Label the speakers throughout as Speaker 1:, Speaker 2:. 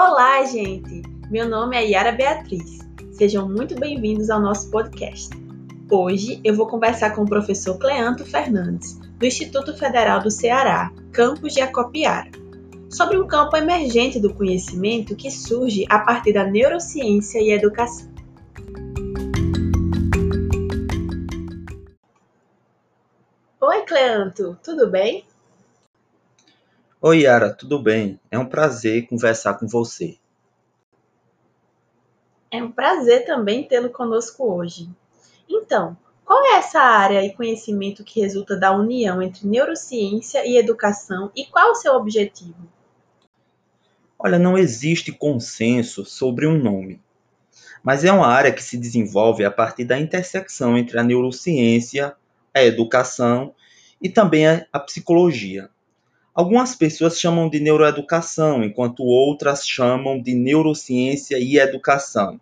Speaker 1: Olá, gente! Meu nome é Yara Beatriz. Sejam muito bem-vindos ao nosso podcast. Hoje eu vou conversar com o professor Cleanto Fernandes, do Instituto Federal do Ceará, campus de Acopiara, sobre um campo emergente do conhecimento que surge a partir da neurociência e educação. Oi, Cleanto, tudo bem?
Speaker 2: Oi, Yara, tudo bem? É um prazer conversar com você.
Speaker 1: É um prazer também tê-lo conosco hoje. Então, qual é essa área e conhecimento que resulta da união entre neurociência e educação e qual o seu objetivo?
Speaker 2: Olha, não existe consenso sobre um nome, mas é uma área que se desenvolve a partir da intersecção entre a neurociência, a educação e também a psicologia. Algumas pessoas chamam de neuroeducação, enquanto outras chamam de neurociência e educação.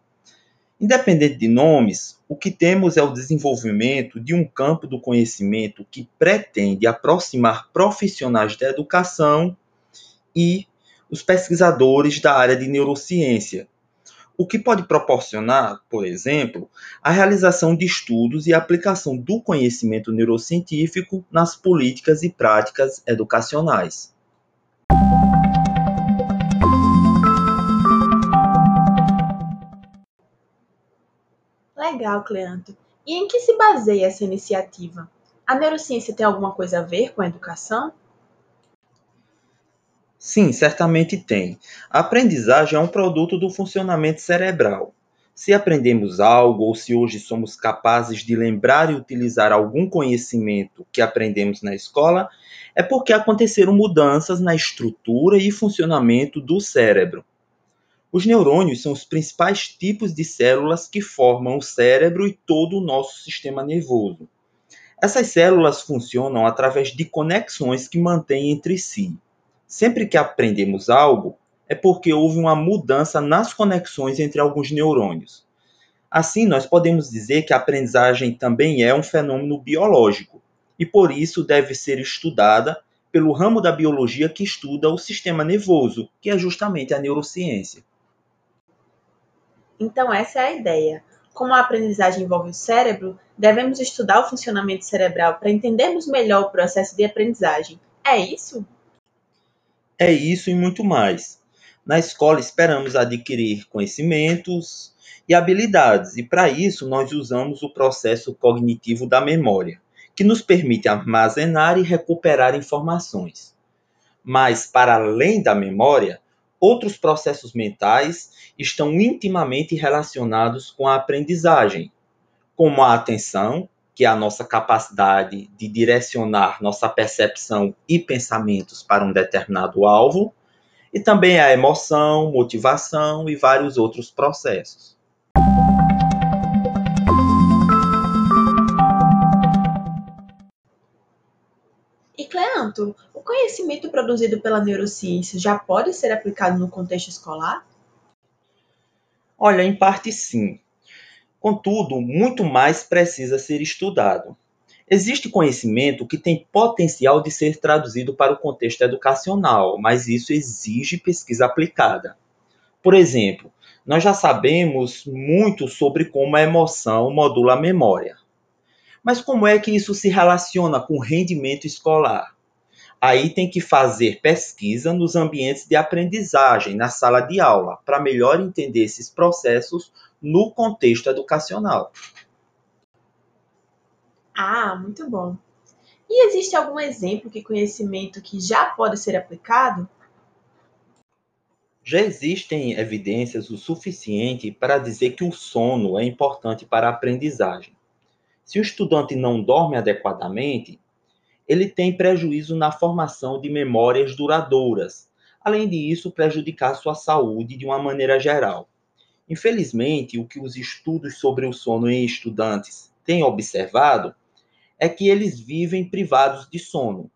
Speaker 2: Independente de nomes, o que temos é o desenvolvimento de um campo do conhecimento que pretende aproximar profissionais da educação e os pesquisadores da área de neurociência, o que pode proporcionar, por exemplo, a realização de estudos e aplicação do conhecimento neurocientífico nas políticas e práticas educacionais.
Speaker 1: Legal, Cleanto. E em que se baseia essa iniciativa? A neurociência tem alguma coisa a ver com a educação?
Speaker 2: Sim, certamente tem. A aprendizagem é um produto do funcionamento cerebral. Se aprendemos algo ou se hoje somos capazes de lembrar e utilizar algum conhecimento que aprendemos na escola, é porque aconteceram mudanças na estrutura e funcionamento do cérebro. Os neurônios são os principais tipos de células que formam o cérebro e todo o nosso sistema nervoso. Essas células funcionam através de conexões que mantêm entre si. Sempre que aprendemos algo, é porque houve uma mudança nas conexões entre alguns neurônios. Assim, nós podemos dizer que a aprendizagem também é um fenômeno biológico e por isso deve ser estudada pelo ramo da biologia que estuda o sistema nervoso, que é justamente a neurociência.
Speaker 1: Então, essa é a ideia. Como a aprendizagem envolve o cérebro, devemos estudar o funcionamento cerebral para entendermos melhor o processo de aprendizagem. É isso?
Speaker 2: É isso e muito mais. Na escola esperamos adquirir conhecimentos e habilidades, e para isso nós usamos o processo cognitivo da memória, que nos permite armazenar e recuperar informações. Mas, para além da memória, outros processos mentais estão intimamente relacionados com a aprendizagem, como a atenção, que é a nossa capacidade de direcionar nossa percepção e pensamentos para um determinado alvo, e também a emoção, motivação e vários outros processos.
Speaker 1: E Cleanto, o conhecimento produzido pela neurociência já pode ser aplicado no contexto escolar?
Speaker 2: Olha, em parte sim. Contudo, muito mais precisa ser estudado. Existe conhecimento que tem potencial de ser traduzido para o contexto educacional, mas isso exige pesquisa aplicada. Por exemplo, nós já sabemos muito sobre como a emoção modula a memória. Mas como é que isso se relaciona com o rendimento escolar? Aí tem que fazer pesquisa nos ambientes de aprendizagem, na sala de aula, para melhor entender esses processos no contexto educacional.
Speaker 1: Ah, muito bom. E existe algum exemplo de conhecimento que já pode ser aplicado?
Speaker 2: Já existem evidências o suficiente para dizer que o sono é importante para a aprendizagem. Se o estudante não dorme adequadamente, ele tem prejuízo na formação de memórias duradouras, além disso, prejudicar sua saúde de uma maneira geral. Infelizmente, o que os estudos sobre o sono em estudantes têm observado é que eles vivem privados de sono.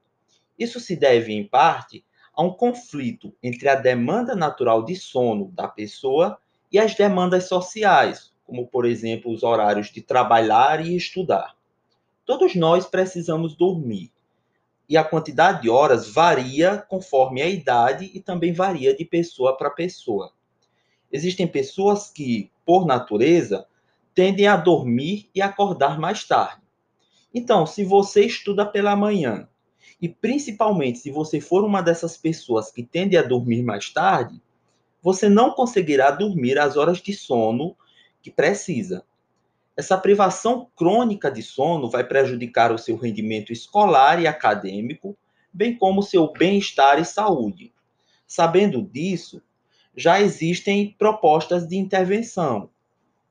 Speaker 2: Isso se deve, em parte, a um conflito entre a demanda natural de sono da pessoa e as demandas sociais, como, por exemplo, os horários de trabalhar e estudar. Todos nós precisamos dormir, e a quantidade de horas varia conforme a idade e também varia de pessoa para pessoa. Existem pessoas que, por natureza, tendem a dormir e acordar mais tarde. Então, se você estuda pela manhã, e principalmente se você for uma dessas pessoas que tende a dormir mais tarde, você não conseguirá dormir as horas de sono que precisa. Essa privação crônica de sono vai prejudicar o seu rendimento escolar e acadêmico, bem como seu bem-estar e saúde. Sabendo disso, já existem propostas de intervenção.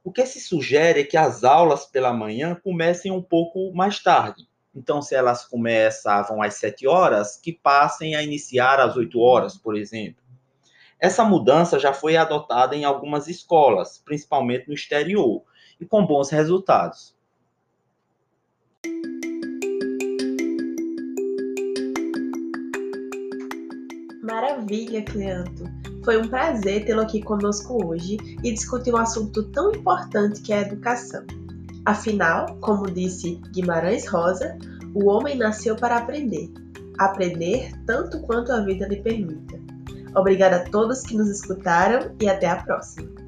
Speaker 2: O que se sugere é que as aulas pela manhã comecem um pouco mais tarde. Então, se elas começavam às 7 horas, que passem a iniciar às 8 horas, por exemplo. Essa mudança já foi adotada em algumas escolas, principalmente no exterior, e com bons resultados.
Speaker 1: Maravilha, Cleanto! Foi um prazer tê-lo aqui conosco hoje e discutir um assunto tão importante que é a educação. Afinal, como disse Guimarães Rosa, o homem nasceu para aprender. Aprender tanto quanto a vida lhe permita. Obrigada a todos que nos escutaram e até a próxima!